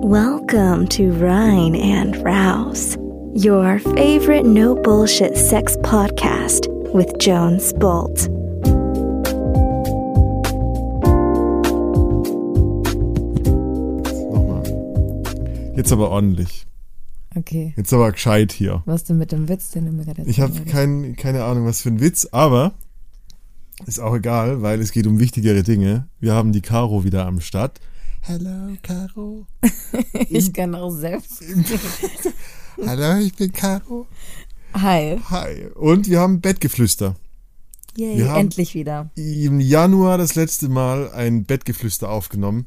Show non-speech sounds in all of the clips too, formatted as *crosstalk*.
Welcome to Rhine and Rouse, your favorite no bullshit sex podcast with Jones Bolt. Nochmal. Jetzt aber ordentlich. Okay. Jetzt aber gescheit hier. Was denn mit dem Witz, den du mir gerade Ich habe kein, keine Ahnung, was für ein Witz, aber ist auch egal, weil es geht um wichtigere Dinge. Wir haben die Caro wieder am Start. Hello, Caro. *laughs* Ich kann auch selbst. *laughs* Hallo, ich bin Caro. Hi. Hi. Und wir haben Bettgeflüster. Yay, Wir haben- endlich wieder. Im Januar das letzte Mal ein Bettgeflüster aufgenommen,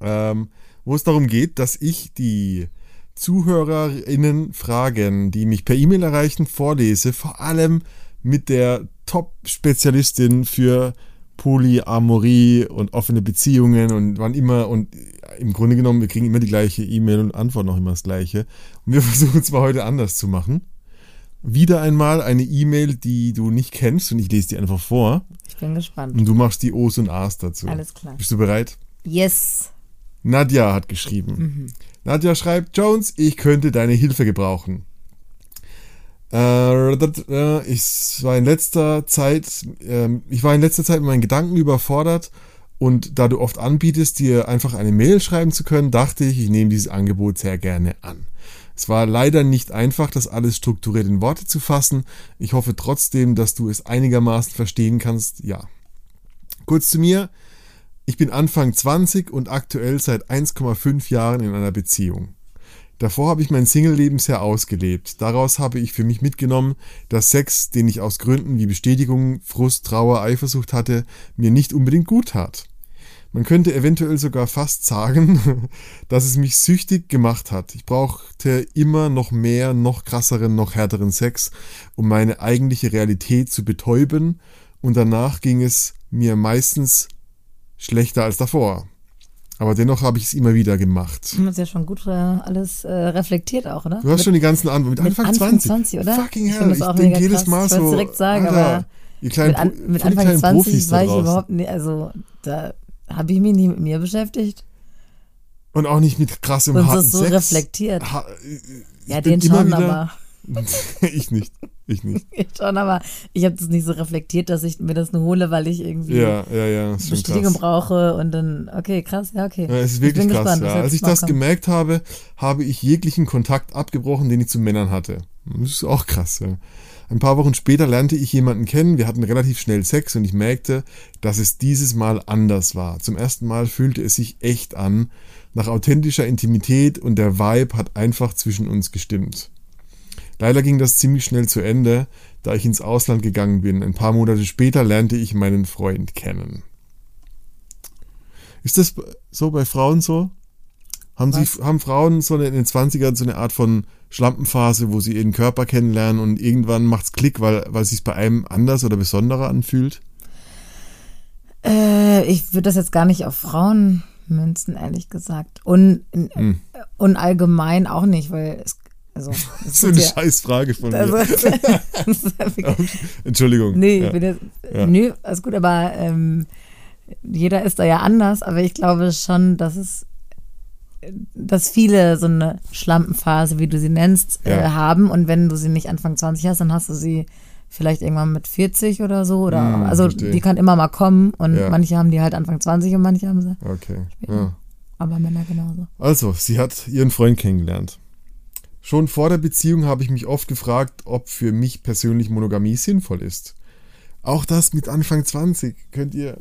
ähm, wo es darum geht, dass ich die ZuhörerInnen Fragen, die mich per E-Mail erreichen, vorlese, vor allem mit der Top-Spezialistin für Polyamorie und offene Beziehungen und wann immer und im Grunde genommen, wir kriegen immer die gleiche E-Mail und antworten auch immer das gleiche. Und wir *laughs* versuchen es mal heute anders zu machen. Wieder einmal eine E-Mail, die du nicht kennst und ich lese die einfach vor Ich bin gespannt. und du machst die O's und A's dazu. Alles klar. Bist du bereit? Yes. Nadja hat geschrieben. Nadja schreibt, Jones, ich könnte deine Hilfe gebrauchen. Äh, äh, ich war in letzter Zeit, ähm, ich war in letzter Zeit mit meinen Gedanken überfordert und da du oft anbietest, dir einfach eine Mail schreiben zu können, dachte ich, ich nehme dieses Angebot sehr gerne an. Es war leider nicht einfach, das alles strukturiert in Worte zu fassen. Ich hoffe trotzdem, dass du es einigermaßen verstehen kannst. Ja. Kurz zu mir. Ich bin Anfang 20 und aktuell seit 1,5 Jahren in einer Beziehung. Davor habe ich mein Single-Leben sehr ausgelebt. Daraus habe ich für mich mitgenommen, dass Sex, den ich aus Gründen wie Bestätigung, Frust, Trauer, Eifersucht hatte, mir nicht unbedingt gut tat. Man könnte eventuell sogar fast sagen, *laughs* dass es mich süchtig gemacht hat. Ich brauchte immer noch mehr, noch krasseren, noch härteren Sex, um meine eigentliche Realität zu betäuben und danach ging es mir meistens schlechter als davor. Aber dennoch habe ich es immer wieder gemacht. Du hast ja schon gut äh, alles äh, reflektiert auch, oder? Du hast schon die ganzen Antworten. Mit, mit Anfang, Anfang 20. 20, oder? Fucking Ich hell. Ich auch denke jedes krass. Mal Ich wollt's so. direkt sagen, Alter, aber ihr kleinen, mit, an, mit Anfang kleinen 20 Profis war ich überhaupt nicht, also da habe ich mich nicht mit mir beschäftigt Und auch nicht mit krassem und harten so Sex. reflektiert. Ha, äh, Ja, ich den schon, wieder- aber *laughs* ich nicht. Ich nicht. *laughs* ich schon, aber ich habe das nicht so reflektiert, dass ich mir das nur hole, weil ich irgendwie Ja, ja, ja. Bestätigung krass. brauche und dann, okay, krass, ja, okay. Ja, es ist ich wirklich bin krass. gespannt, ja. Als ich das kommt. gemerkt habe, habe ich jeglichen Kontakt abgebrochen, den ich zu Männern hatte. Das ist auch krass. Ja. Ein paar Wochen später lernte ich jemanden kennen. Wir hatten relativ schnell Sex und ich merkte, dass es dieses Mal anders war. Zum ersten Mal fühlte es sich echt an, nach authentischer Intimität und der Vibe hat einfach zwischen uns gestimmt. Leider ging das ziemlich schnell zu Ende, da ich ins Ausland gegangen bin. Ein paar Monate später lernte ich meinen Freund kennen. Ist das so bei Frauen so? Haben, sie, haben Frauen so eine, in den 20ern so eine Art von Schlampenphase, wo sie ihren Körper kennenlernen und irgendwann macht's Klick, weil, weil es sich bei einem anders oder besonderer anfühlt? Äh, ich würde das jetzt gar nicht auf Frauen münzen, ehrlich gesagt. Und, Hm. und allgemein auch nicht, weil es, also, *laughs* Das ist so eine ja- scheiß Frage von mir. also, *laughs* Entschuldigung. nee, ja. jetzt, Ja. nö, alles gut, aber ähm, jeder ist da ja anders, aber ich glaube schon, dass es dass viele so eine Schlampenphase, wie du sie nennst, äh, Ja. haben und wenn du sie nicht Anfang 20 hast, dann hast du sie vielleicht irgendwann mit 40 oder so oder Hm, also verstehe. die kann immer mal kommen und Ja. manche haben die halt Anfang 20 und manche haben sie, Okay. Ja. aber Männer genauso. Also, sie hat ihren Freund kennengelernt. Schon vor der Beziehung habe ich mich oft gefragt, ob für mich persönlich Monogamie sinnvoll ist. Auch das mit Anfang 20. Könnt ihr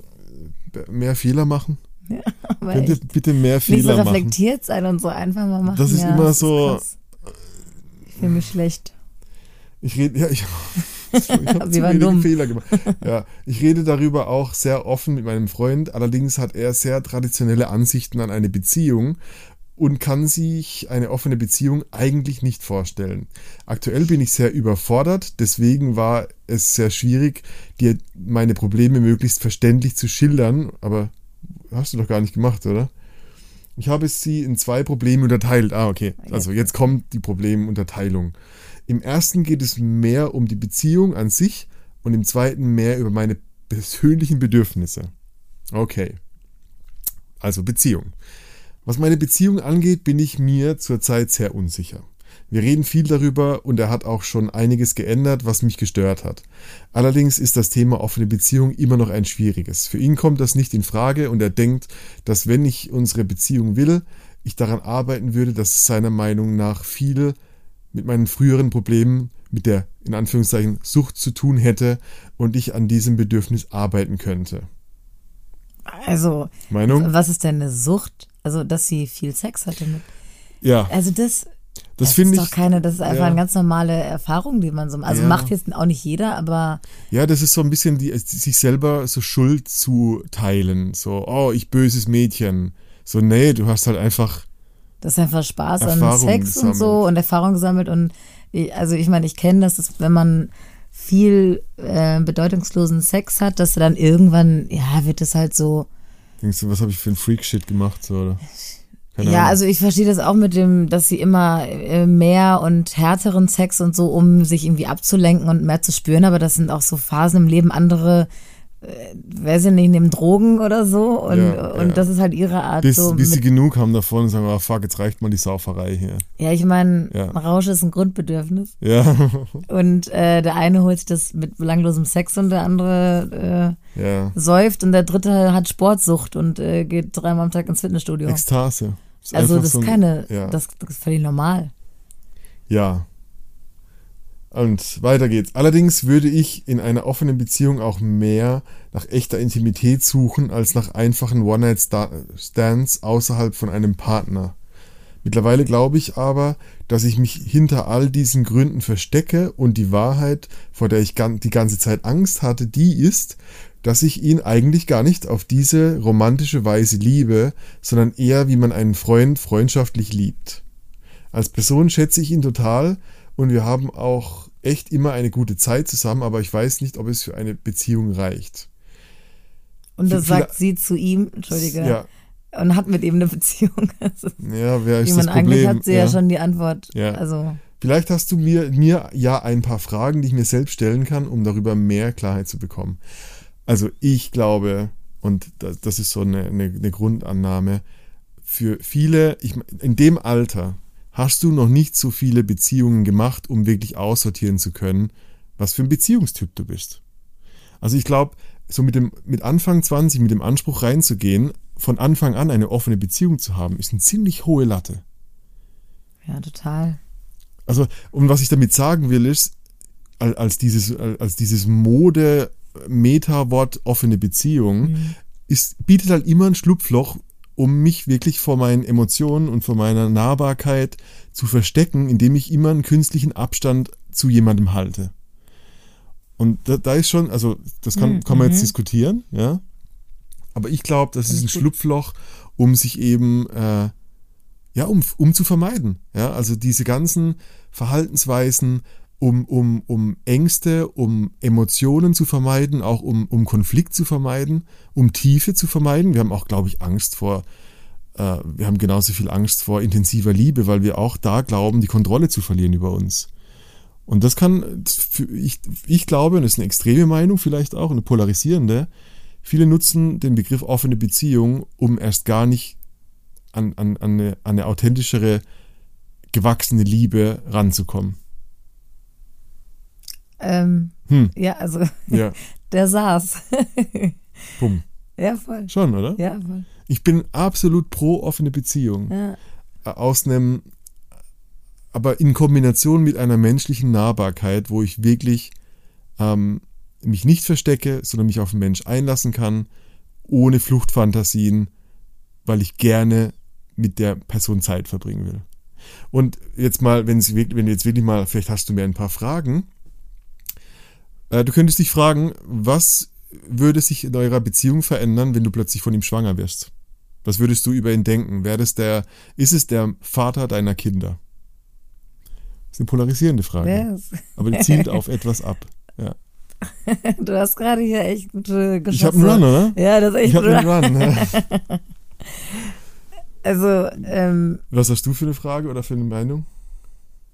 äh, mehr Fehler machen? *laughs* Aber Könnt ihr bitte mehr nicht so Fehler machen? reflektiert sein und so einfach mal machen. Das ist ja, immer das so- krass. Ich fühle mich schlecht. Ich rede, ja, ich, *laughs* ich habe *laughs* zu waren wenige dumm. Fehler gemacht. Ja, ich rede darüber auch sehr offen mit meinem Freund. Allerdings hat er sehr traditionelle Ansichten an eine Beziehung und kann sich eine offene Beziehung eigentlich nicht vorstellen. Aktuell bin ich sehr überfordert, deswegen war es sehr schwierig, dir meine Probleme möglichst verständlich zu schildern, aber hast du doch gar nicht gemacht, oder? Ich habe sie in zwei Probleme unterteilt. Ah, okay. Also jetzt kommt die Problemunterteilung. Im ersten geht es mehr um die Beziehung an sich und im zweiten mehr über meine persönlichen Bedürfnisse. Okay. Also Beziehung. Was meine Beziehung angeht, bin ich mir zurzeit sehr unsicher. Wir reden viel darüber und er hat auch schon einiges geändert, was mich gestört hat. Allerdings ist das Thema offene Beziehung immer noch ein schwieriges. Für ihn kommt das nicht in Frage und er denkt, dass wenn ich unsere Beziehung will, ich daran arbeiten würde, dass es seiner Meinung nach viel mit meinen früheren Problemen mit der in Anführungszeichen Sucht zu tun hätte und ich an diesem Bedürfnis arbeiten könnte. Also, Meinung? was ist denn eine Sucht? Also, dass sie viel Sex hatte mit. Ja, Also, das, das das finde ich. doch keine, das ist einfach ja. eine ganz normale Erfahrung, die man so, also Ja. macht jetzt auch nicht jeder, aber Ja, das ist so ein bisschen die, sich selber so Schuld zu teilen. So, oh, ich böses Mädchen. So, nee, du hast halt einfach. das ist einfach Spaß an Erfahrung Sex und gesammelt. so und Erfahrung gesammelt und ich- also ich meine, ich kenne das, dass wenn man viel äh, bedeutungslosen Sex hat, dass dann irgendwann, ja, wird es halt so, Denkst du, was habe ich für ein Freak-Shit gemacht? So, oder? Keine ja, Ahnung. also ich verstehe das auch mit dem, dass sie immer äh, mehr und härteren Sex und so, um sich irgendwie abzulenken und mehr zu spüren, aber das sind auch so Phasen im Leben, andere, weiß ich nicht, nehmen Drogen oder so und, Ja, und ja. das ist halt ihre Art bis, so. bis sie genug haben davon und sagen, oh fuck, jetzt reicht mal die Sauferei hier. ja, ich meine, Ja. Rausch ist ein Grundbedürfnis Ja, *laughs* und äh, der eine holt sich das mit belanglosem Sex und der andere äh, säuft und der dritte hat Sportsucht und äh, geht dreimal am Tag ins Fitnessstudio. Ekstase. Ist also das so ist ein- keine, das, das ist völlig normal. Ja. Und weiter geht's. Allerdings würde ich in einer offenen Beziehung auch mehr nach echter Intimität suchen, als nach einfachen One-Night-Stands außerhalb von einem Partner. Mittlerweile glaube ich aber, dass ich mich hinter all diesen Gründen verstecke und die Wahrheit, vor der ich die ganze Zeit Angst hatte, die ist, dass ich ihn eigentlich gar nicht auf diese romantische Weise liebe, sondern eher wie man einen Freund freundschaftlich liebt. Als Person schätze ich ihn total und wir haben auch echt immer eine gute Zeit zusammen, aber ich weiß nicht, ob es für eine Beziehung reicht. Und das sagt sie zu ihm, Entschuldige, Ja, und hat mit ihm eine Beziehung. *laughs* Also, ja wer ist ich das meine, eigentlich Problem? hat sie ja. schon die Antwort. Ja. Also, Vielleicht hast du mir, mir ja ein paar Fragen, die ich mir selbst stellen kann, um darüber mehr Klarheit zu bekommen. Also ich glaube, und das, das ist so eine, eine, eine Grundannahme, für viele, ich, in dem Alter hast du noch nicht so viele Beziehungen gemacht, um wirklich aussortieren zu können, was für ein Beziehungstyp du bist. Also ich glaube, so mit dem, mit Anfang 20, mit dem Anspruch reinzugehen, von Anfang an eine offene Beziehung zu haben, ist eine ziemlich hohe Latte. ja, total. Also, und was ich damit sagen will, ist, al- als dieses, als dieses Mode, Meta-Wort offene Beziehung, Mhm. ist, bietet halt immer ein Schlupfloch, um mich wirklich vor meinen Emotionen und vor meiner Nahbarkeit zu verstecken, indem ich immer einen künstlichen Abstand zu jemandem halte. Und da, da ist schon, also das kann, Mhm, kann man jetzt mhm. diskutieren, ja. Aber ich glaube, das ist ein gut. Schlupfloch, um sich eben, äh, ja, um, um zu vermeiden. Ja, also diese ganzen Verhaltensweisen, um, um, um Ängste, um Emotionen zu vermeiden, auch um, um Konflikt zu vermeiden, um Tiefe zu vermeiden. Wir haben auch, glaube ich, Angst vor, äh, wir haben genauso viel Angst vor intensiver Liebe, weil wir auch da glauben, die Kontrolle zu verlieren über uns. Und das kann, ich, ich glaube, und das ist eine extreme Meinung vielleicht auch, eine polarisierende, viele nutzen den Begriff offene Beziehung, um erst gar nicht an, an, an, eine, an eine authentischere, gewachsene Liebe ranzukommen. Ähm, Hm, ja, also, ja, *laughs* der saß. *laughs* bumm. ja, voll. Schon, oder? Ja, voll. Ich bin absolut pro offene Beziehung. Ja. Aus einem, aber in Kombination mit einer menschlichen Nahbarkeit, wo ich wirklich ähm, mich nicht verstecke, sondern mich auf den Mensch einlassen kann, ohne Fluchtfantasien, weil ich gerne mit der Person Zeit verbringen will. Und jetzt mal, wenn, sie, wirklich- wenn du jetzt wirklich mal, vielleicht hast du mir ein paar Fragen. Äh, du könntest dich fragen, was würde sich in eurer Beziehung verändern, wenn du plötzlich von ihm schwanger wirst? Was würdest du über ihn denken? Wäre das der, ist es der Vater deiner Kinder? Das ist eine polarisierende Frage. Yes. Aber die zielt auf *laughs* etwas ab. Ja. Du hast gerade hier echt gute Geschosse. Ich habe einen Run, oder? Ja, das ist echt Ich habe Run. einen Run. *laughs* Also, ähm, Was hast du für eine Frage oder für eine Meinung?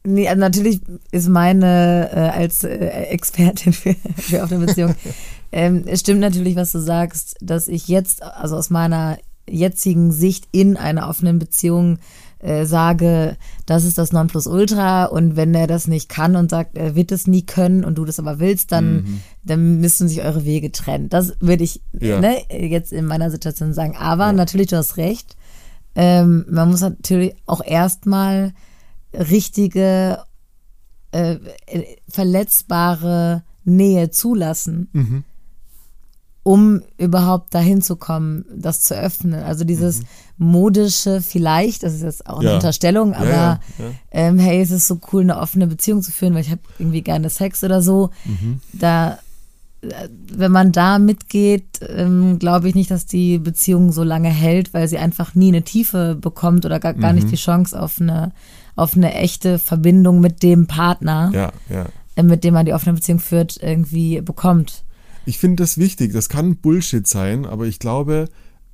Nee, also natürlich ist meine äh, als äh, Expertin für, für offene Beziehung, *laughs* ähm, es stimmt natürlich, was du sagst, dass ich jetzt, also aus meiner jetzigen Sicht in einer offenen Beziehung äh, sage, das ist das Nonplusultra und wenn er das nicht kann und sagt, er wird es nie können und du das aber willst, dann, mhm. dann müssen sich eure Wege trennen. Das würde ich ja. ne, jetzt in meiner Situation sagen. Aber ja. natürlich, du hast recht. Ähm, man muss natürlich auch erstmal richtige, äh, verletzbare Nähe zulassen. Mhm um überhaupt dahin zu kommen, das zu öffnen. Also dieses mhm. modische vielleicht, das ist jetzt auch eine ja. Unterstellung, aber ja, ja, ähm, hey, es ist so cool, eine offene Beziehung zu führen, weil ich habe irgendwie gerne Sex oder so. Mhm. Da, äh, wenn man da mitgeht, ähm, glaube ich nicht, dass die Beziehung so lange hält, weil sie einfach nie eine Tiefe bekommt oder gar, gar mhm. nicht die Chance auf eine, auf eine echte Verbindung mit dem Partner, äh, mit dem man die offene Beziehung führt, irgendwie bekommt. Ich finde das wichtig. Das kann Bullshit sein, aber ich glaube,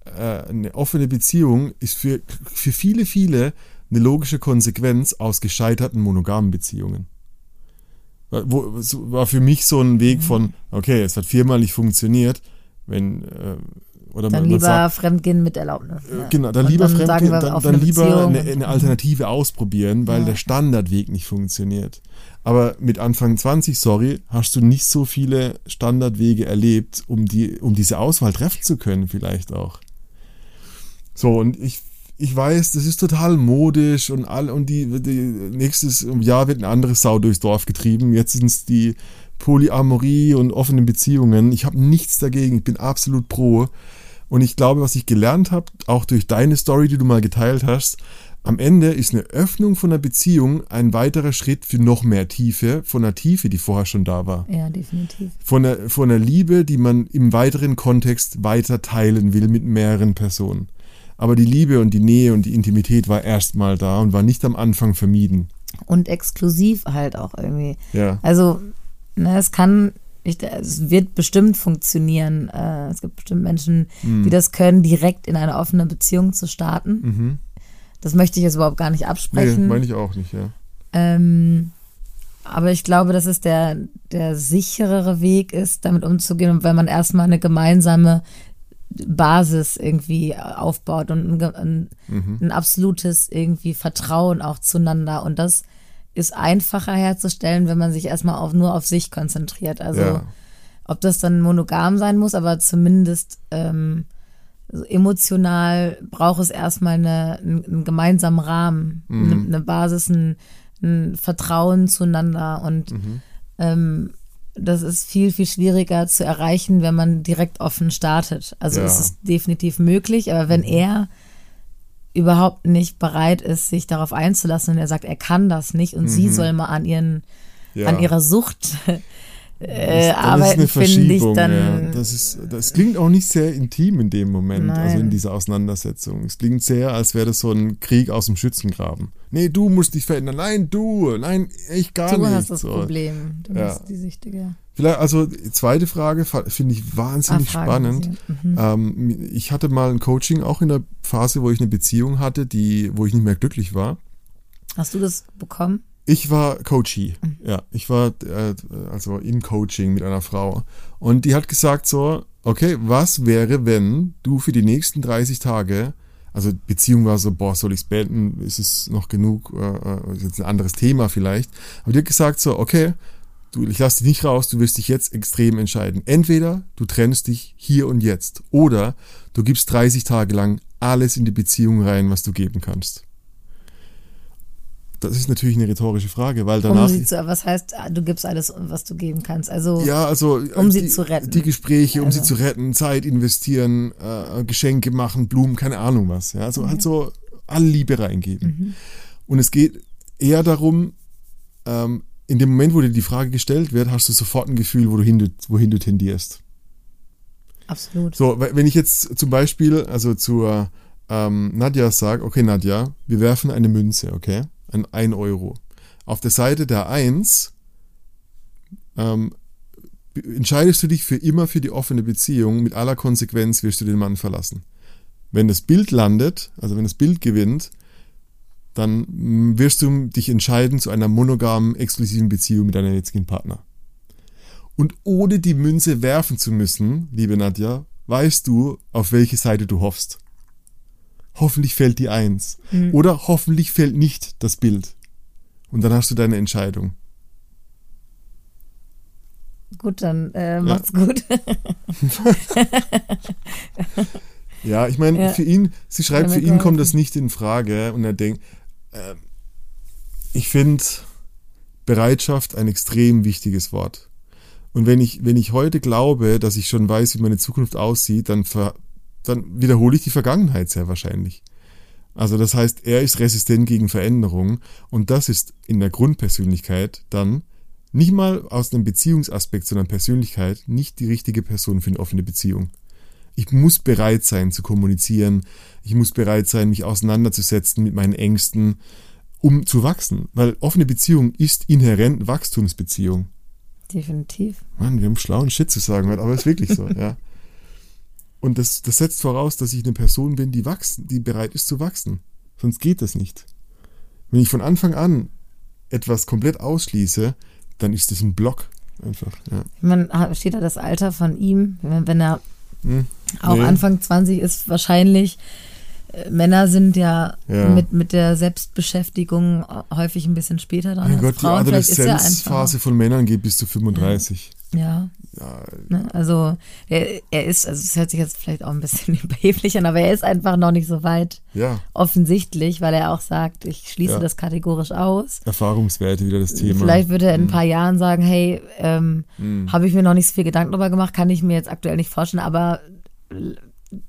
äh, eine offene Beziehung ist für, für viele, viele eine logische Konsequenz aus gescheiterten monogamen Beziehungen. War für mich so ein Weg von, okay, es hat viermal nicht funktioniert, wenn äh, oder dann man, lieber sagt, fremdgehen mit Erlaubnis. Äh, ja. Genau, dann und lieber dann fremdgehen, dann, dann lieber eine, eine, Alternative ausprobieren, weil ja. der Standardweg nicht funktioniert. Aber mit Anfang 20, sorry, hast du nicht so viele Standardwege erlebt, um, die, um diese Auswahl treffen zu können, vielleicht auch. So, und ich, ich weiß, das ist total modisch und all und die, die nächstes Jahr wird ein anderes Sau durchs Dorf getrieben. Jetzt sind es die Polyamorie und offenen Beziehungen. Ich habe nichts dagegen, ich bin absolut pro. Und ich glaube, was ich gelernt habe, auch durch deine Story, die du mal geteilt hast, am Ende ist eine Öffnung von einer Beziehung ein weiterer Schritt für noch mehr Tiefe, von einer Tiefe, die vorher schon da war. Ja, definitiv. Von einer, von einer Liebe, die man im weiteren Kontext weiter teilen will mit mehreren Personen. Aber die Liebe und die Nähe und die Intimität war erstmal da und war nicht am Anfang vermieden. Und exklusiv halt auch irgendwie. Ja. Also, ne, es kann ich, es wird bestimmt funktionieren. Äh, es gibt bestimmt Menschen, mhm. die das können, direkt in eine offene Beziehung zu starten. Mhm. Das möchte ich jetzt überhaupt gar nicht absprechen. Nee, meine ich auch nicht, ja. Ähm, aber ich glaube, dass es der, der sicherere Weg ist, damit umzugehen, weil man erstmal eine gemeinsame Basis irgendwie aufbaut und ein, ein, mhm. ein absolutes irgendwie Vertrauen auch zueinander. Und das ist einfacher herzustellen, wenn man sich erstmal auf, nur auf sich konzentriert. Also ja. ob das dann monogam sein muss, aber zumindest ähm, so emotional braucht es erstmal eine, einen, einen gemeinsamen Rahmen, mhm. eine, eine, Basis, ein, ein, Vertrauen zueinander und mhm. ähm, das ist viel, viel schwieriger zu erreichen, wenn man direkt offen startet. Also ja. es ist definitiv möglich, aber wenn mhm. er überhaupt nicht bereit ist, sich darauf einzulassen und er sagt, er kann das nicht und mhm. sie soll mal an ihren, ja. an ihrer Sucht *laughs* äh, arbeiten, finde ich dann. Ja. Das, ist, das klingt auch nicht sehr intim in dem Moment, Nein. also in dieser Auseinandersetzung. Es klingt sehr, als wäre das so ein Krieg aus dem Schützengraben. Nee, du musst dich verändern. Nein, du. Nein, ich gar du nicht. Du hast das so. Problem. Du ja. bist die Süchtige. Vielleicht, also zweite Frage finde ich wahnsinnig ah, spannend. Mhm. Ähm, ich hatte mal ein Coaching auch in der Phase, wo ich eine Beziehung hatte, die, wo ich nicht mehr glücklich war. Hast du das bekommen? Ich war Coachie. Mhm. Ja, ich war äh, also im Coaching mit einer Frau. Und die hat gesagt so, okay, was wäre, wenn du für die nächsten 30 Tage, also Beziehung war so, boah, soll ich's beenden? Ist es noch genug? Äh, äh, ist jetzt ein anderes Thema vielleicht. Aber die hat gesagt so, okay, Du, ich lasse dich nicht raus, du wirst dich jetzt extrem entscheiden. Entweder du trennst dich hier und jetzt oder du gibst 30 Tage lang alles in die Beziehung rein, was du geben kannst. Das ist natürlich eine rhetorische Frage, weil danach. Um sie zu, was heißt, du gibst alles, was du geben kannst? Also, ja, also um die, sie zu retten. Die Gespräche, um also. sie zu retten, Zeit investieren, äh, Geschenke machen, Blumen, keine Ahnung was. Ja, also mhm. halt so alle Liebe reingeben. Mhm. Und es geht eher darum, ähm, in dem Moment, wo dir die Frage gestellt wird, hast du sofort ein Gefühl, wo du hin, wohin du tendierst. Absolut. So, wenn ich jetzt zum Beispiel, also zur ähm, Nadja sage, okay, Nadja, wir werfen eine Münze, okay? Ein 1 Euro. Auf der Seite der 1 ähm, entscheidest du dich für immer für die offene Beziehung, mit aller Konsequenz wirst du den Mann verlassen. Wenn das Bild landet, also wenn das Bild gewinnt, dann wirst du dich entscheiden zu einer monogamen, exklusiven Beziehung mit deinem jetzigen Partner. Und ohne die Münze werfen zu müssen, liebe Nadja, weißt du, auf welche Seite du hoffst. hoffentlich fällt die Eins. Oder hoffentlich fällt nicht das Bild. Und dann hast du deine Entscheidung. Gut, dann äh, macht's gut. *laughs* Ja, ich meine, Ja. für ihn, sie schreibt, Ja, für ihn kommt das nicht in Frage. Und er denkt, ich finde Bereitschaft ein extrem wichtiges Wort. Und wenn ich, wenn ich heute glaube, dass ich schon weiß, wie meine Zukunft aussieht, dann, ver, dann wiederhole ich die Vergangenheit sehr wahrscheinlich. Also das heißt, er ist resistent gegen Veränderung und das ist in der Grundpersönlichkeit dann nicht mal aus einem Beziehungsaspekt, sondern Persönlichkeit nicht die richtige Person für eine offene Beziehung. Ich muss bereit sein zu kommunizieren. Ich muss bereit sein, mich auseinanderzusetzen mit meinen Ängsten, um zu wachsen. Weil offene Beziehung ist inhärent Wachstumsbeziehung. Definitiv. Mann, wir haben schlauen Shit zu sagen, aber ist wirklich so, ja. Und das, das setzt voraus, dass ich eine Person bin, die wachsen, die bereit ist zu wachsen. Sonst geht das nicht. Wenn ich von Anfang an etwas komplett ausschließe, dann ist das ein Block. Einfach, ja. Man steht da das Alter von ihm, wenn, wenn er Hm. auch Nee. Anfang 20 ist, wahrscheinlich. äh, Männer sind ja, Ja. Mit, mit der Selbstbeschäftigung häufig ein bisschen später dran. Mein Gott, die Frauen. Er Adoleszenzphase von Männern geht bis zu 35. ja, Ja, ne? Also er, er ist, also es hört sich jetzt vielleicht auch ein bisschen *laughs* überheblich an, aber er ist einfach noch nicht so weit ja, offensichtlich, weil er auch sagt, ich schließe Ja. das kategorisch aus. Erfahrungswerte wieder das Thema. Vielleicht würde er in ein Mhm. paar Jahren sagen, hey, ähm, habe ich mir noch nicht so viel Gedanken drüber gemacht, kann ich mir jetzt aktuell nicht vorstellen, aber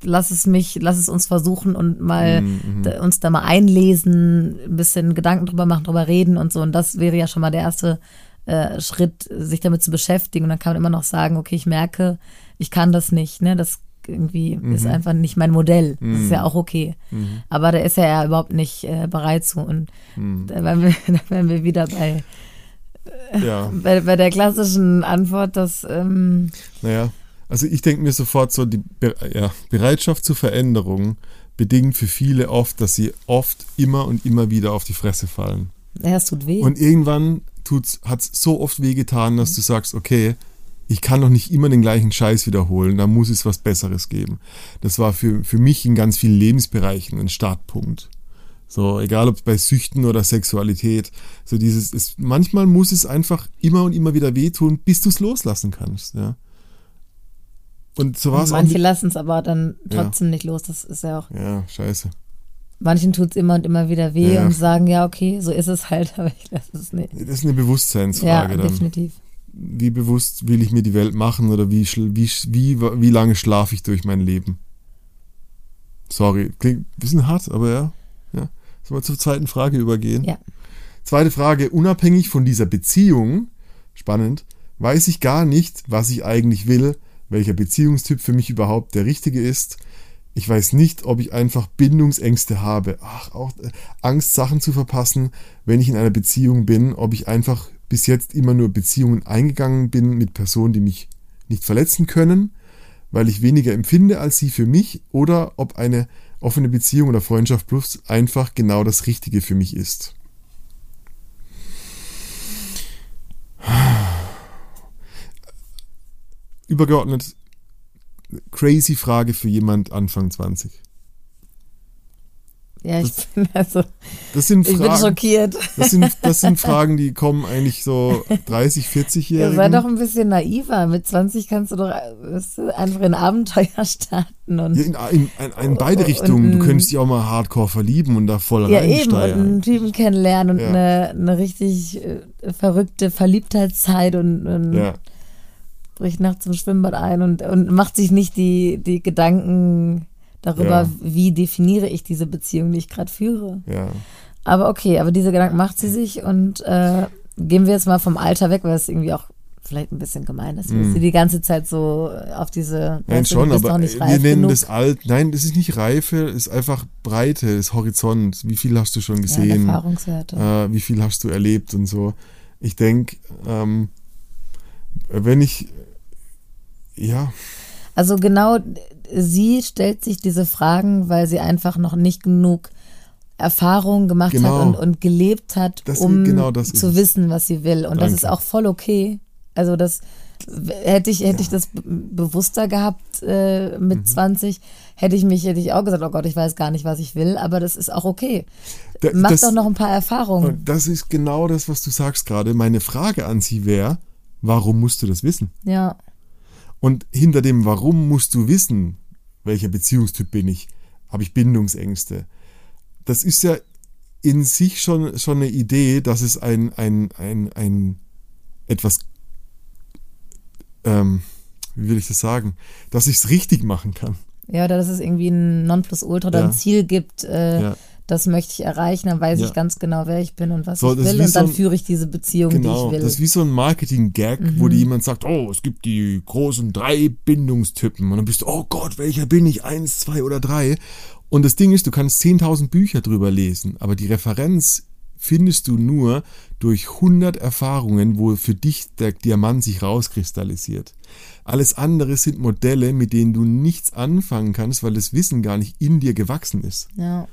lass es mich, lass es uns versuchen und mal Mhm, da, uns da mal einlesen, ein bisschen Gedanken drüber machen, drüber reden und so. Und das wäre ja schon mal der erste äh, Schritt, sich damit zu beschäftigen. Und dann kann man immer noch sagen, okay, ich merke, ich kann das nicht, ne? Das irgendwie ist Mhm. einfach nicht mein Modell. Das ist ja auch okay. Aber da ist er ja überhaupt nicht äh, bereit zu. Und Mhm. da wären wir, *laughs* da wären wir wieder bei, Ja, bei, bei der klassischen Antwort, dass ähm, naja. Also ich denke mir sofort so, die Be ja, Bereitschaft zur Veränderung bedingt für viele oft, dass sie oft immer und immer wieder auf die Fresse fallen. Ja, es tut weh. Und irgendwann hat es so oft wehgetan, dass du sagst, okay, ich kann doch nicht immer den gleichen Scheiß wiederholen, da muss es was Besseres geben. Das war für, für mich in ganz vielen Lebensbereichen ein Startpunkt. So, egal ob bei Süchten oder Sexualität. So dieses, es, manchmal muss es einfach immer und immer wieder wehtun, bis du es loslassen kannst, ja. Und so war es auch. Manche lassen es aber dann Ja. trotzdem nicht los. Das ist ja auch. ja, scheiße. Manchen tut es immer und immer wieder weh Ja. und sagen, ja, okay, so ist es halt, *laughs* aber ich lasse es nicht. Das ist eine Ja, Bewusstseinsfrage dann. definitiv. wie bewusst will ich mir die Welt machen oder wie, wie, wie, wie lange schlafe ich durch mein Leben? Sorry, klingt ein bisschen hart, aber ja. ja. Sollen wir zur zweiten Frage übergehen? Ja. Zweite Frage, unabhängig von dieser Beziehung, spannend, weiß ich gar nicht, was ich eigentlich will, welcher Beziehungstyp für mich überhaupt der richtige ist. Ich weiß nicht, ob ich einfach Bindungsängste habe. Ach, auch äh, Angst, Sachen zu verpassen, wenn ich in einer Beziehung bin, ob ich einfach bis jetzt immer nur Beziehungen eingegangen bin mit Personen, die mich nicht verletzen können, weil ich weniger empfinde als sie für mich, oder ob eine offene Beziehung oder Freundschaft plus einfach genau das Richtige für mich ist. Übergeordnet, crazy Frage für jemand Anfang 20. Ja, ich bin also, Das sind ich bin Fragen, schockiert. das sind, das sind Fragen, die kommen eigentlich so 30, 40 Ja, sei doch ein bisschen naiver. Mit 20 kannst du doch du einfach in Abenteuer *laughs* starten und Ja, in, in, in, in beide Richtungen. Du und- könntest dich auch mal hardcore verlieben und da voll ja eben und reinsteigen. einen Typen kennenlernen und Ja. eine, eine richtig äh, verrückte Verliebtheitszeit und, und Ja, bricht nachts zum Schwimmbad ein und, und macht sich nicht die, die Gedanken darüber, Ja. wie definiere ich diese Beziehung, die ich gerade führe. ja. Aber okay, aber diese Gedanken macht sie sich und äh, gehen wir jetzt mal vom Alter weg, weil es irgendwie auch vielleicht ein bisschen gemein ist, wenn sie die ganze Zeit so auf diese Mm. Nein, weißt schon, aber wir nennen genug. das alt. Nein, das ist nicht Reife, es ist einfach Breite, das Horizont. Wie viel hast du schon ja, gesehen? Erfahrungswerte. äh, wie viel hast du erlebt und so. Ich denke, ähm, wenn ich, ja, Also genau, sie stellt sich diese Fragen, weil sie einfach noch nicht genug Erfahrung gemacht Genau. hat und, und gelebt hat, Das- um genau das zu wissen, was sie will. Und das Danke. ist auch voll okay. Also das hätte ich, hätte ich das bewusster gehabt äh, mit mhm. 20, hätte ich mich, hätte ich auch gesagt, oh Gott, ich weiß gar nicht, was ich will, aber das ist auch okay. Da, Mach das, doch noch ein paar Erfahrungen. Das ist genau das, was du sagst gerade. Meine Frage an sie wäre, warum musst du das wissen? Ja. Und hinter dem Warum musst du wissen, welcher Beziehungstyp bin ich? Habe ich Bindungsängste? Das ist ja in sich schon, schon eine Idee, dass es ein, ein, ein, ein etwas, ähm, wie will ich das sagen, dass ich es richtig machen kann. Ja, oder dass es irgendwie ein Nonplusultra oder ja. ein Ziel gibt, äh, ja. Das möchte ich erreichen, dann weiß ja. ich ganz genau, wer ich bin und was so, ich will und dann so führe ich diese Beziehung, genau, die ich will. Das ist wie so ein Marketing-Gag, mhm. wo dir jemand sagt, oh, es gibt die großen drei Bindungstypen und dann bist du, oh Gott, welcher bin ich? Eins, zwei oder drei? Und das Ding ist, du kannst 10.000 Bücher drüber lesen, aber die Referenz findest du nur durch 100 Erfahrungen, wo für dich der Diamant sich rauskristallisiert. Alles andere sind Modelle, mit denen du nichts anfangen kannst, weil das Wissen gar nicht in dir gewachsen ist. Ja.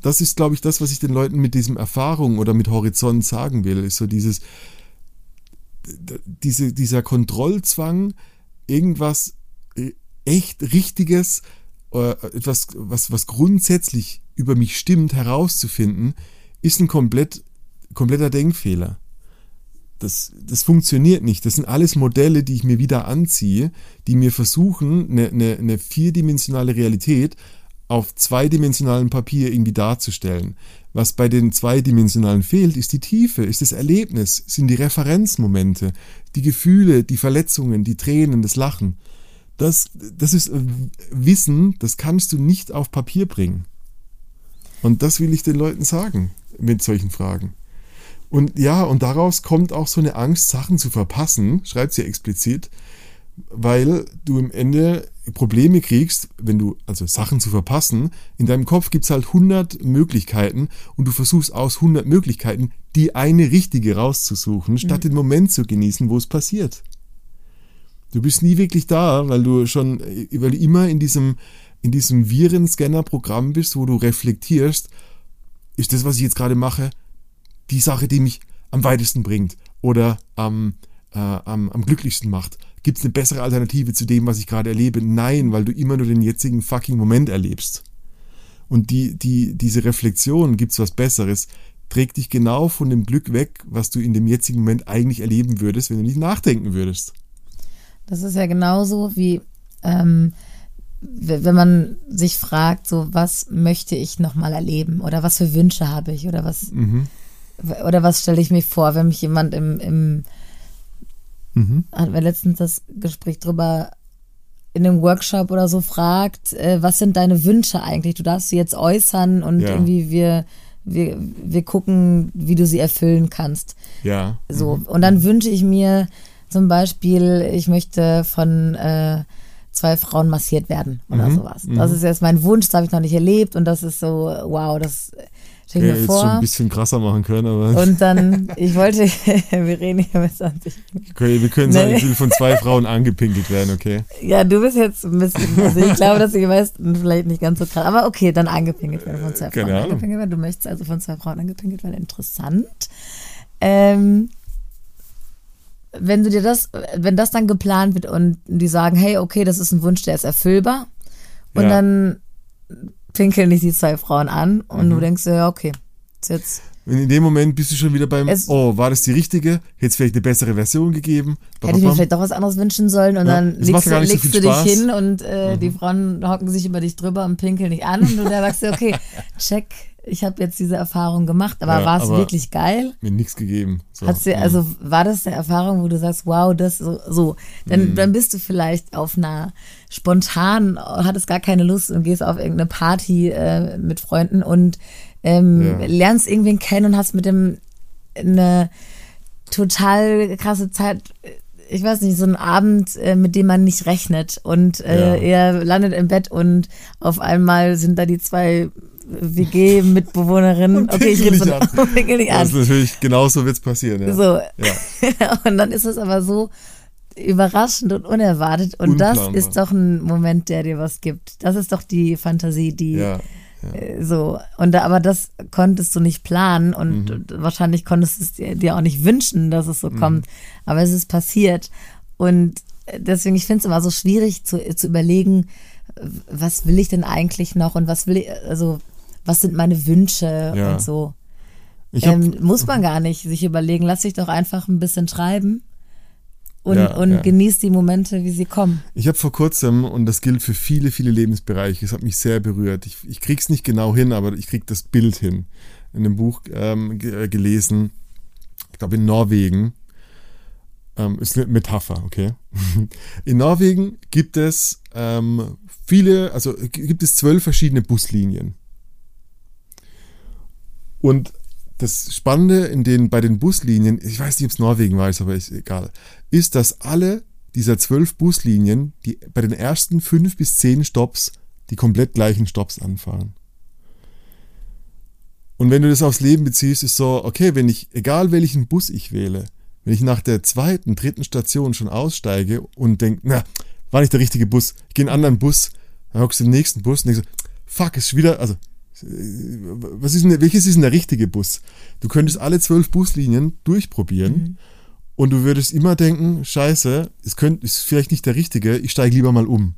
Das ist, glaube ich, das, was ich den Leuten mit diesem Erfahrung oder mit Horizont sagen will, ist so dieses, diese, dieser Kontrollzwang, irgendwas äh, echt Richtiges, äh, etwas, was, was grundsätzlich über mich stimmt, herauszufinden, ist ein komplett, kompletter Denkfehler. Das, das funktioniert nicht. Das sind alles Modelle, die ich mir wieder anziehe, die mir versuchen, eine, eine, eine vierdimensionale Realität auf zweidimensionalem Papier irgendwie darzustellen. Was bei den zweidimensionalen fehlt, ist die Tiefe, ist das Erlebnis, sind die Referenzmomente, die Gefühle, die Verletzungen, die Tränen, das Lachen. Das, das ist äh, Wissen, das kannst du nicht auf Papier bringen. Und das will ich den Leuten sagen mit solchen Fragen. Und ja, und daraus kommt auch so eine Angst, Sachen zu verpassen, schreibt sie explizit, weil du im Ende Probleme kriegst, wenn du, also Sachen zu verpassen, in deinem Kopf gibt es halt 100 Möglichkeiten und du versuchst aus 100 Möglichkeiten die eine richtige rauszusuchen, statt mhm. den Moment zu genießen, wo es passiert. Du bist nie wirklich da, weil du schon, weil du immer in diesem, in diesem Virenscanner-Programm bist, wo du reflektierst, ist das, was ich jetzt gerade mache, die Sache, die mich am weitesten bringt oder am, äh, am, am glücklichsten macht? Gibt es eine bessere Alternative zu dem, was ich gerade erlebe? Nein, weil du immer nur den jetzigen fucking Moment erlebst. Und die, die, diese Reflexion, gibt es was Besseres, trägt dich genau von dem Glück weg, was du in dem jetzigen Moment eigentlich erleben würdest, wenn du nicht nachdenken würdest. Das ist ja genauso wie ähm, wenn man sich fragt, so was möchte ich nochmal erleben oder was für Wünsche habe ich oder was mhm. oder was stelle ich mir vor, wenn mich jemand im, im mhm. hatten wir letztens das Gespräch drüber in einem Workshop oder so fragt, äh, was sind deine Wünsche eigentlich? Du darfst sie jetzt äußern und ja. irgendwie wir wir, wir gucken, wie du sie erfüllen kannst. Ja. So. Mhm. Und dann wünsche ich mir zum Beispiel, ich möchte von äh, zwei Frauen massiert werden oder mhm, sowas. Das mhm. ist jetzt mein Wunsch, das habe ich noch nicht erlebt und das ist so, wow, das stelle ich ja, mir vor. schon ein bisschen krasser machen können, aber. *laughs* Und dann, ich wollte, *laughs* wir reden hier mit 20. Okay, wir können sagen, ich will von zwei Frauen angepinkelt werden, okay? Ja, du bist jetzt ein bisschen, also ich glaube, dass die meisten vielleicht nicht ganz so krass, aber okay, dann angepinkelt werden von zwei Frauen Keine angepinkelt werden. Du möchtest also von zwei Frauen angepinkelt werden, interessant. Ähm, wenn du dir das, wenn das dann geplant wird und die sagen, hey, okay, das ist ein Wunsch, der ist erfüllbar, und ja. dann pinkeln dich die zwei Frauen an und mhm. du denkst ja, okay, jetzt. in dem Moment bist du schon wieder beim, es, oh, war das die richtige? Hätte es vielleicht eine bessere Version gegeben? Hätte ich mir vielleicht doch was anderes wünschen sollen und ja, dann legst, du, legst so du dich hin und äh, mhm. die Frauen hocken sich über dich drüber und pinkeln dich an und du da sagst, okay, *laughs* check, ich habe jetzt diese Erfahrung gemacht, aber ja, war es wirklich geil? Mir nichts gegeben. So. Hat's dir, also war das eine Erfahrung, wo du sagst, wow, das so, so. Dann, mhm. dann bist du vielleicht auf einer spontan, hattest gar keine Lust und gehst auf irgendeine Party äh, mit Freunden und ähm, ja. lernst irgendwen kennen und hast mit dem eine total krasse Zeit ich weiß nicht, so ein Abend, äh, mit dem man nicht rechnet. Und äh, ja. er landet im Bett und auf einmal sind da die zwei WG-Mitbewohnerin. Okay, ich rede so an. *laughs* nicht an. Das ist natürlich, genauso wird es passieren. Ja. So. Ja. *laughs* und dann ist es aber so überraschend und unerwartet. Und Unplanbar. das ist doch ein Moment, der dir was gibt. Das ist doch die Fantasie, die. Ja. Ja. Äh, so, und da, aber das konntest du nicht planen und mhm. wahrscheinlich konntest du es dir, dir, auch nicht wünschen, dass es so mhm. kommt. Aber es ist passiert. Und deswegen, ich finde es immer so schwierig zu, zu überlegen, was will ich denn eigentlich noch und was will ich, also was sind meine Wünsche Ja. und so. Ähm, muss man gar nicht sich überlegen, lass dich doch einfach ein bisschen schreiben und, Ja, und ja. genieß die Momente, wie sie kommen. Ich habe vor kurzem, und das gilt für viele, viele Lebensbereiche, es hat mich sehr berührt. Ich, ich krieg's nicht genau hin, aber ich krieg das Bild hin. In einem Buch ähm, äh, gelesen, ich glaube in Norwegen, ähm, ist eine Metapher, okay? *laughs* In Norwegen gibt es ähm, viele, also gibt es zwölf verschiedene Buslinien. Und das Spannende in den, bei den Buslinien, ich weiß nicht, ob es Norwegen war, ist aber ist egal, ist, dass alle dieser zwölf Buslinien, die bei den ersten fünf bis zehn Stops die komplett gleichen Stops anfahren. Und wenn du das aufs Leben beziehst, ist so, okay, wenn ich, egal welchen Bus ich wähle, wenn ich nach der zweiten, dritten Station schon aussteige und denke, na, war nicht der richtige Bus, ich gehe in einen anderen Bus, dann hockst du im nächsten Bus und denkst so, fuck, ist wieder, also, was ist denn, welches ist denn der richtige Bus? Du könntest alle zwölf Buslinien durchprobieren und du würdest immer denken, scheiße, es könnte, ist vielleicht nicht der richtige, ich steige lieber mal um.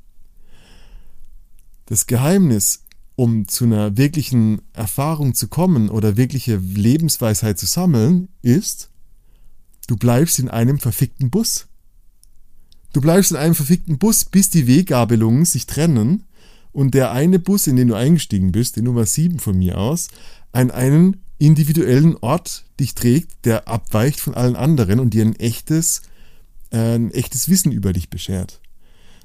Das Geheimnis, um zu einer wirklichen Erfahrung zu kommen oder wirkliche Lebensweisheit zu sammeln, ist, du bleibst in einem verfickten Bus. Du bleibst in einem verfickten Bus, bis die Weggabelungen sich trennen und der eine Bus, in den du eingestiegen bist, die Nummer 7 von mir aus, an einen individuellen Ort dich trägt, der abweicht von allen anderen und dir ein echtes, äh, ein echtes Wissen über dich beschert.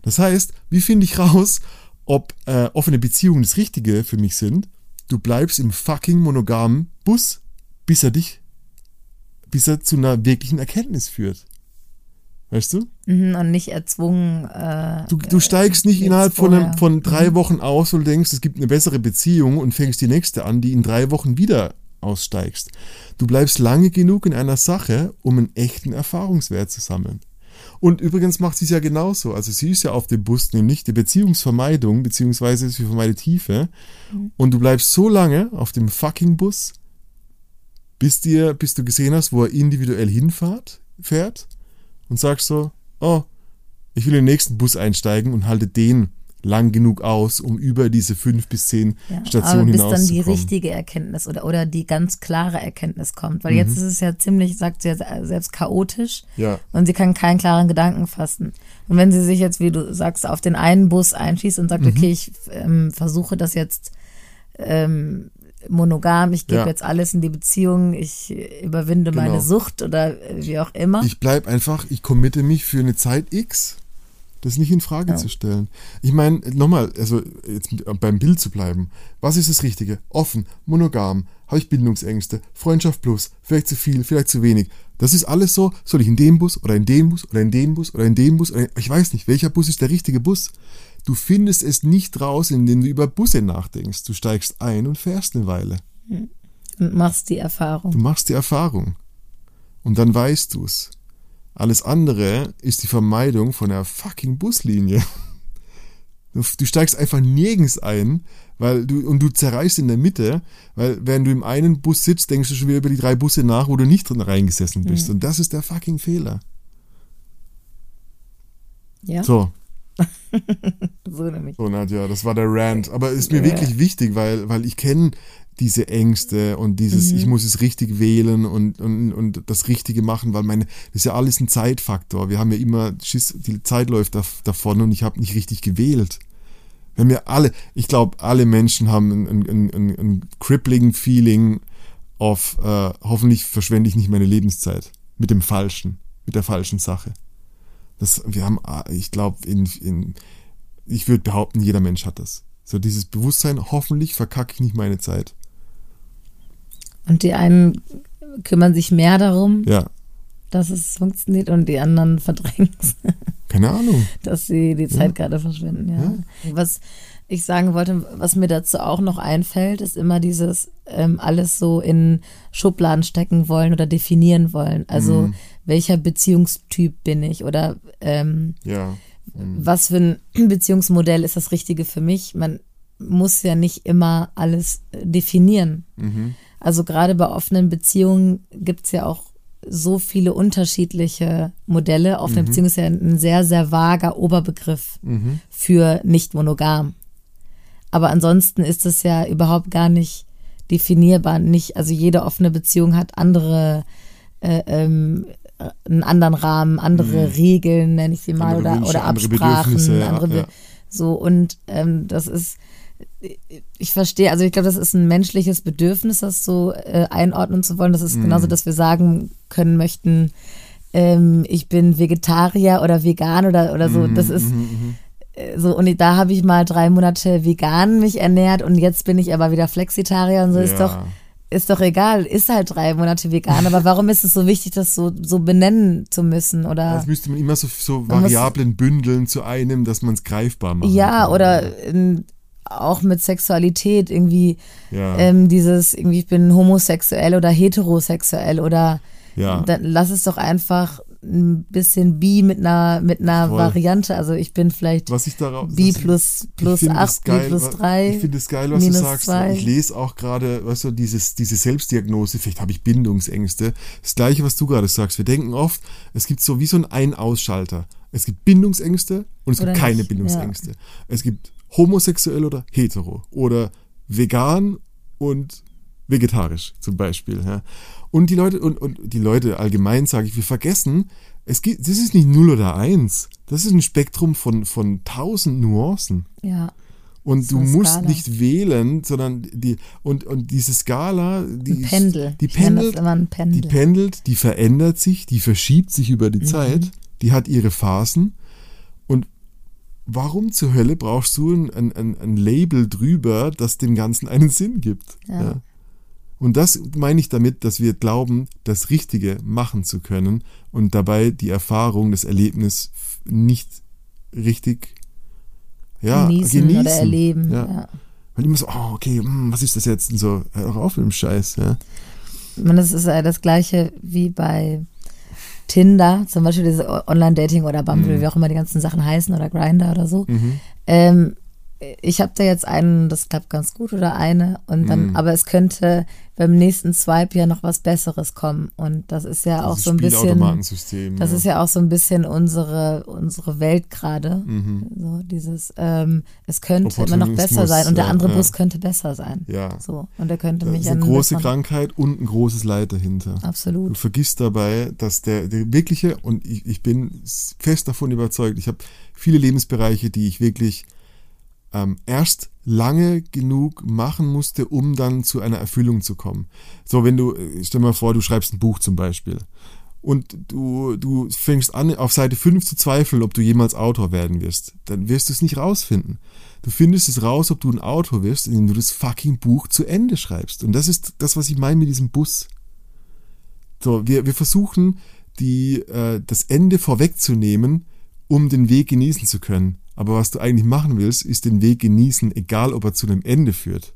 Das heißt, wie finde ich raus, ob äh, offene Beziehungen das Richtige für mich sind? Du bleibst im fucking monogamen Bus, bis er dich, bis er zu einer wirklichen Erkenntnis führt. Weißt du? Mhm, Und nicht erzwungen. Äh, Du, du steigst nicht innerhalb von, einem, von drei Wochen aus, du denkst, es gibt eine bessere Beziehung und fängst die nächste an, die in drei Wochen wieder aussteigst. Du bleibst lange genug in einer Sache, um einen echten Erfahrungswert zu sammeln. Und übrigens macht sie es ja genauso. Also sie ist ja auf dem Bus, nämlich die Beziehungsvermeidung, beziehungsweise sie vermeidet Tiefe. Und du bleibst so lange auf dem fucking Bus, bis dir, bis du gesehen hast, wo er individuell hinfährt, fährt und sagst so, oh, ich will in den nächsten Bus einsteigen und halte den lang genug aus, um über diese fünf bis zehn Ja, Stationen bis dann die richtige Erkenntnis oder, oder die ganz klare Erkenntnis kommt. Weil Mhm. jetzt ist es ja ziemlich, sagt sie ja selbst, chaotisch Ja. und sie kann keinen klaren Gedanken fassen. Und wenn sie sich jetzt, wie du sagst, auf den einen Bus einschießt und sagt, Mhm. okay, ich ähm, versuche das jetzt ähm, monogam, ich gebe Ja. jetzt alles in die Beziehung, ich überwinde Genau. meine Sucht oder äh, wie auch immer. Ich bleib einfach, ich committe mich für eine Zeit X, das nicht in Frage Ja. zu stellen. Ich meine, nochmal, also jetzt beim Bild zu bleiben. Was ist das Richtige? Offen, monogam, habe ich Bindungsängste, Freundschaft plus, vielleicht zu viel, vielleicht zu wenig. Das ist alles so, soll ich in den Bus oder in den Bus oder in den Bus oder in den Bus? Oder in, ich weiß nicht, welcher Bus ist der richtige Bus? Du findest es nicht raus, indem du über Busse nachdenkst. Du steigst ein und fährst eine Weile. und machst die Erfahrung. Du machst die Erfahrung. Und dann weißt du's. Alles andere ist die Vermeidung von der fucking Buslinie. *laughs* Du, du steigst einfach nirgends ein, weil du, und du zerreißt in der Mitte, weil während du im einen Bus sitzt, denkst du schon wieder über die drei Busse nach, wo du nicht drin reingesessen bist. Und das ist der fucking Fehler. Ja, So, *laughs* so nämlich. so Nadja, das war der Rant. Aber ist mir wirklich wichtig, weil, weil ich kenne diese Ängste und dieses, ich muss es richtig wählen und, und, und das Richtige machen, weil meine, das ist ja alles ein Zeitfaktor. Wir haben ja immer Schiss, die Zeit läuft dav- davon und ich habe nicht richtig gewählt. Wir haben ja alle, ich glaube, alle Menschen haben ein, ein, ein, ein, crippling Feeling of, äh, hoffentlich verschwende ich nicht meine Lebenszeit mit dem Falschen, mit der falschen Sache. Das, wir haben, äh, ich glaube, in, in, ich würde behaupten, jeder Mensch hat das. So dieses Bewusstsein, hoffentlich verkacke ich nicht meine Zeit. Und die einen kümmern sich mehr darum, Ja, dass es funktioniert und die anderen *laughs* verdrängen es, keine Ahnung. dass sie die Zeit gerade verschwenden. Ja. Was ich sagen wollte, was mir dazu auch noch einfällt, ist immer dieses ähm, alles so in Schubladen stecken wollen oder definieren wollen. Also welcher Beziehungstyp bin ich oder ähm, Ja. was für ein *clears throat* Beziehungsmodell ist das Richtige für mich? Man muss ja nicht immer alles äh, definieren. Also gerade bei offenen Beziehungen gibt es ja auch so viele unterschiedliche Modelle. Offene Beziehung ist ja ein sehr, sehr vager Oberbegriff für nicht monogam. Aber ansonsten ist es ja überhaupt gar nicht definierbar. Nicht, also jede offene Beziehung hat andere, äh, ähm, einen anderen Rahmen, andere Regeln, nenne ich sie mal, Andere oder, Wünsche, oder andere Absprachen, Bedürfnisse, ja, andere Be- ja. so und ähm, das ist ich verstehe, also ich glaube, das ist ein menschliches Bedürfnis, das so äh, einordnen zu wollen. Das ist Mhm. genauso, dass wir sagen können möchten, ähm, ich bin Vegetarier oder vegan oder, oder Mhm, so. Das ist äh, so, und da habe ich mal drei Monate vegan mich ernährt und jetzt bin ich aber wieder Flexitarier und so ist Ja. doch, ist doch egal, ist halt drei Monate vegan. Aber warum ist es so wichtig, das so, so benennen zu müssen? Oder Als müsste man immer so, so Variablen bündeln zu einem, dass man es greifbar macht. ja, oder in, auch mit Sexualität irgendwie Ja. ähm, dieses irgendwie ich bin homosexuell oder heterosexuell oder Ja. dann lass es doch einfach ein bisschen bi mit einer mit einer Voll. Variante. Also ich bin vielleicht was ich darauf. bi plus plus finde das acht, bi geil, plus wa- drei. Ich finde es geil, was du sagst. zwei. Ich lese auch gerade, weißt du, dieses, diese Selbstdiagnose, vielleicht habe ich Bindungsängste. Das gleiche, was du gerade sagst. Wir denken oft, es gibt so wie so ein Ein-Ausschalter. Es gibt Bindungsängste und es Oder gibt keine nicht, Bindungsängste. Es gibt homosexuell oder hetero oder vegan und vegetarisch zum Beispiel. Ja. Und die Leute, und, und die Leute allgemein sage ich, wir vergessen, es gibt, das ist nicht 0 oder 1. Das ist ein Spektrum von, von tausend Nuancen. Ja. Und du musst Skala. nicht wählen, sondern die, und, und diese Skala, die, Ein ist- Pendel. die pendelt, immer ein Pendel. die pendelt, die verändert sich, die verschiebt sich über Mhm. die Zeit, die hat ihre Phasen. Und warum zur Hölle brauchst du ein, ein, ein, Label drüber, das dem Ganzen einen Sinn gibt? Ja. Und das meine ich damit, dass wir glauben, das Richtige machen zu können und dabei die Erfahrung, das Erlebnis nicht richtig ja, genießen, genießen, oder erleben. Ja. Ja. Weil immer so, oh, okay, hm, was ist das jetzt? Und so, hör doch auf mit dem Scheiß. Ja. Ich meine, das ist ja das gleiche wie bei Tinder, zum Beispiel dieses Online-Dating oder Bumble, Mhm. wie auch immer die ganzen Sachen heißen oder Grinder oder so. Ähm, ich habe da jetzt einen, das klappt ganz gut oder eine und Mhm. dann, aber es könnte beim nächsten Swipe ja noch was Besseres kommen und das ist ja auch Dieses so ein bisschen, das ja. ist ja auch so ein bisschen unsere unsere Welt gerade, so dieses, ähm, es könnte immer noch besser sein und der andere ja. Bus könnte besser sein, Ja. so und der könnte Das mich ist eine große Krankheit und ein großes Leid dahinter. Du Absolut. vergisst dabei, dass der, der wirkliche, und ich, ich bin fest davon überzeugt, ich habe viele Lebensbereiche, die ich wirklich ähm, erst lange genug machen musste, um dann zu einer Erfüllung zu kommen. So, wenn du, äh, stell mal vor, du schreibst ein Buch zum Beispiel und du, du fängst an, auf Seite 5 zu zweifeln, ob du jemals Autor werden wirst, dann wirst du es nicht rausfinden. Du findest es raus, ob du ein Autor wirst, indem du das fucking Buch zu Ende schreibst. Und das ist das, was ich meine mit diesem Bus. So, wir, wir versuchen, die, äh, das Ende vorwegzunehmen, um den Weg genießen zu können. Aber was du eigentlich machen willst, ist den Weg genießen, egal ob er zu einem Ende führt.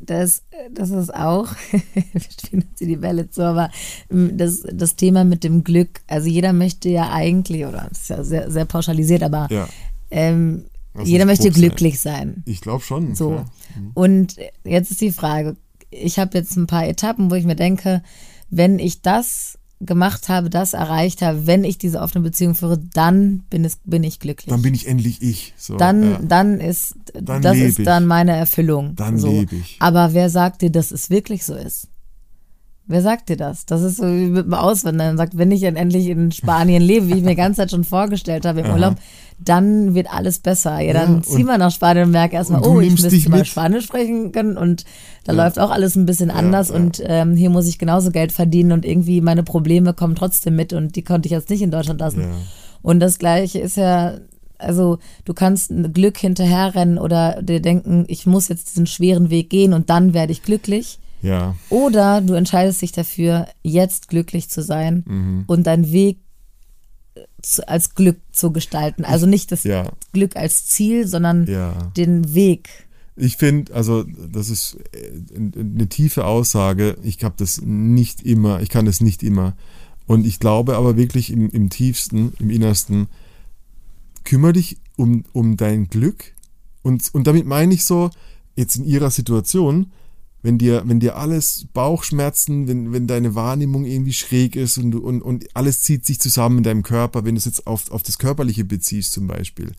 Das, das ist auch, *laughs* wir spielen hier die Bälle zu, aber ähm, das, das Thema mit dem Glück, also jeder möchte ja eigentlich, oder das ist ja sehr, sehr pauschalisiert, aber Ja. ähm, jeder möchte grob sein. glücklich sein. Ich glaube schon. So. klar. Und jetzt ist die Frage, ich habe jetzt ein paar Etappen, wo ich mir denke, wenn ich das gemacht habe, das erreicht habe, wenn ich diese offene Beziehung führe, dann bin, es, bin ich glücklich. Dann bin ich endlich ich. So, dann, ja. dann ist Dann das ist ich. dann meine Erfüllung. Dann so. leb ich. Aber wer sagt dir, dass es wirklich so ist? Wer sagt dir das? Das ist so wie mit dem Auswandern. Sagt, wenn ich dann endlich in Spanien lebe, wie ich mir die ganze Zeit schon vorgestellt habe im Aha. Dann wird alles besser. Ja, dann Ja, zieh und- mal nach Spanien und merke erstmal, und oh, ich müsste mal. Spanisch sprechen können und da Ja. läuft auch alles ein bisschen anders ja. und ähm, hier muss ich genauso Geld verdienen und irgendwie meine Probleme kommen trotzdem mit und die konnte ich jetzt nicht in Deutschland lassen. Und das Gleiche ist ja, also du kannst Glück hinterherrennen oder dir denken, ich muss jetzt diesen schweren Weg gehen und dann werde ich glücklich. ja. Oder du entscheidest dich dafür, jetzt glücklich zu sein Mhm. und deinen Weg als Glück zu gestalten. Also nicht das Ja. Glück als Ziel, sondern Ja. den Weg. Ich finde, also das ist äh, eine tiefe Aussage. Ich habe das nicht immer, ich kann das nicht immer. Und ich glaube aber wirklich im, im tiefsten, im innersten, kümmere dich um, um dein Glück. Und, und damit meine ich so, jetzt in ihrer Situation, wenn dir, wenn dir alles Bauchschmerzen, wenn, wenn deine Wahrnehmung irgendwie schräg ist und, und, und alles zieht sich zusammen in deinem Körper, wenn du es jetzt auf, auf das Körperliche beziehst zum Beispiel,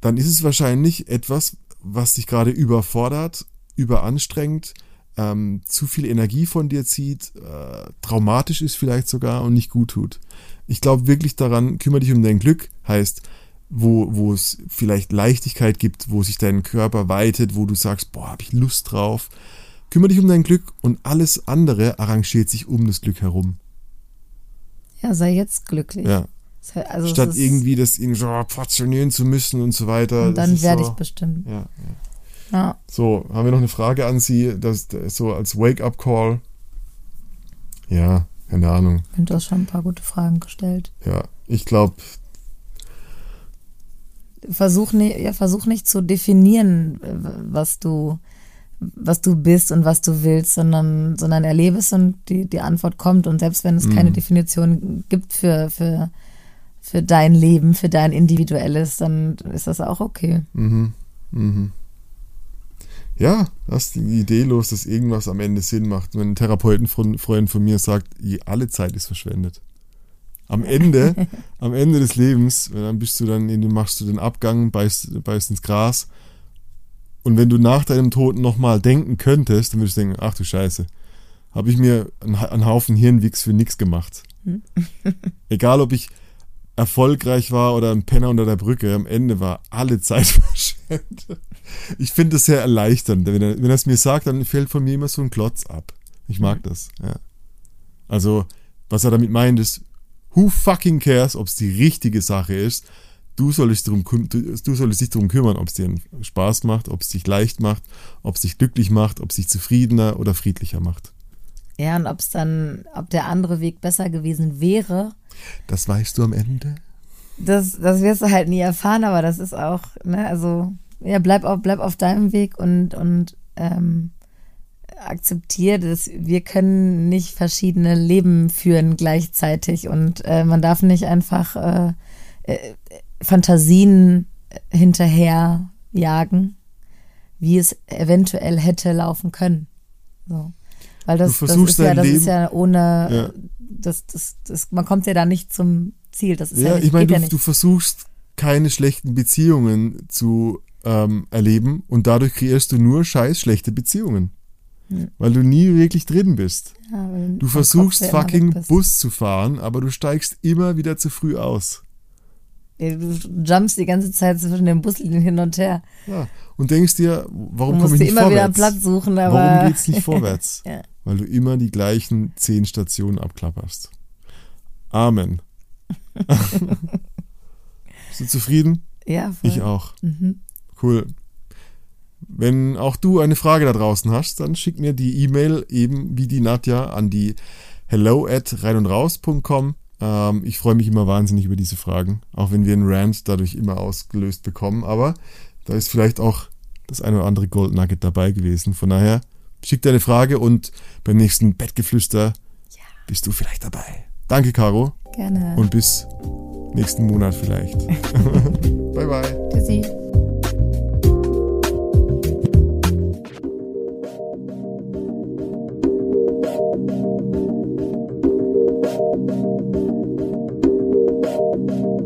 dann ist es wahrscheinlich etwas, was dich gerade überfordert, überanstrengt, ähm, zu viel Energie von dir zieht, äh, traumatisch ist vielleicht sogar und nicht gut tut. Ich glaube wirklich daran, kümmere dich um dein Glück, heißt, wo, wo es vielleicht Leichtigkeit gibt, wo sich dein Körper weitet, wo du sagst, boah, habe ich Lust drauf. Kümmere dich um dein Glück und alles andere arrangiert sich um das Glück herum. Ja, sei jetzt glücklich. Ja. Also Statt irgendwie das irgendwie so portionieren zu müssen und so weiter. Und dann werde so, ich bestimmt. Ja, ja. ja. So, haben wir noch eine Frage an Sie, das, das so als Wake-up-Call. Ja, keine Ahnung. Du hast schon ein paar gute Fragen gestellt. Ja, ich glaube, versuch nicht, ja, versuch nicht zu definieren, was du, was du bist und was du willst, sondern, sondern erlebe es und die, die Antwort kommt. Und selbst wenn es mhm. keine Definition gibt für, für, für dein Leben, für dein individuelles, dann ist das auch okay. Mhm. Mhm. Ja, lass die Idee los, dass irgendwas am Ende Sinn macht. Wenn ein Therapeutenfreund von mir sagt, alle Zeit ist verschwendet am Ende, am Ende des Lebens, dann bist du dann, in, machst du den Abgang, beißt, beißt ins Gras. Und wenn du nach deinem Tod nochmal denken könntest, dann würdest du denken, ach du Scheiße, habe ich mir einen, Haufen Hirnwix für nichts gemacht. Hm. *laughs* Egal, ob ich erfolgreich war oder ein Penner unter der Brücke, am Ende war alle Zeit *laughs* verschwendet. Ich finde das sehr erleichternd. Wenn er, wenn er es mir sagt, dann fällt von mir immer so ein Klotz ab. Ich mag mhm. das, ja. Also, was er damit meint, ist, Who fucking cares, ob es die richtige Sache ist? Du solltest, drum, du, du solltest dich darum kümmern, ob es dir Spaß macht, ob es dich leicht macht, ob es dich glücklich macht, ob es dich zufriedener oder friedlicher macht. Ja, und ob es dann, ob der andere Weg besser gewesen wäre. Das weißt du am Ende? Das, das wirst du halt nie erfahren, aber das ist auch, ne, also, ja, bleib auf, bleib auf deinem Weg und, und ähm, akzeptiert, dass wir können nicht verschiedene Leben führen gleichzeitig und äh, man darf nicht einfach äh, äh, Fantasien hinterher jagen, wie es eventuell hätte laufen können. So. Weil das, das ist ja, das Leben, ist ja ohne, ja. Das, das, das, man kommt ja da nicht zum Ziel. Das ist ja, ja nicht, ich meine, du, ja du versuchst keine schlechten Beziehungen zu ähm, erleben und dadurch kreierst du nur scheiß schlechte Beziehungen. Weil du nie wirklich drin bist. Ja, du versuchst fucking Bus zu fahren, aber du steigst immer wieder zu früh aus. Du jumpst die ganze Zeit zwischen den Buslinien hin und her. Ja, und denkst dir, warum komme ich nicht immer vorwärts? wieder einen Platz suchen, aber warum geht's nicht *laughs* vorwärts? ja. Weil du immer die gleichen zehn Stationen abklapperst. Amen. *laughs* Bist du zufrieden? Ja, voll. Ich auch. Mhm. Cool. Wenn auch du eine Frage da draußen hast, dann schick mir die E-Mail eben wie die Nadja an die hello at reinundraus.com. Ähm, ich freue mich immer wahnsinnig über diese Fragen, auch wenn wir einen Rant dadurch immer ausgelöst bekommen. Aber da ist vielleicht auch das eine oder andere Gold Nugget dabei gewesen. Von daher, schick deine Frage und beim nächsten Bettgeflüster ja. bist du vielleicht dabei. Danke, Caro. Gerne. Und bis nächsten Monat vielleicht. *laughs* bye, bye. Tschüssi. Thank you.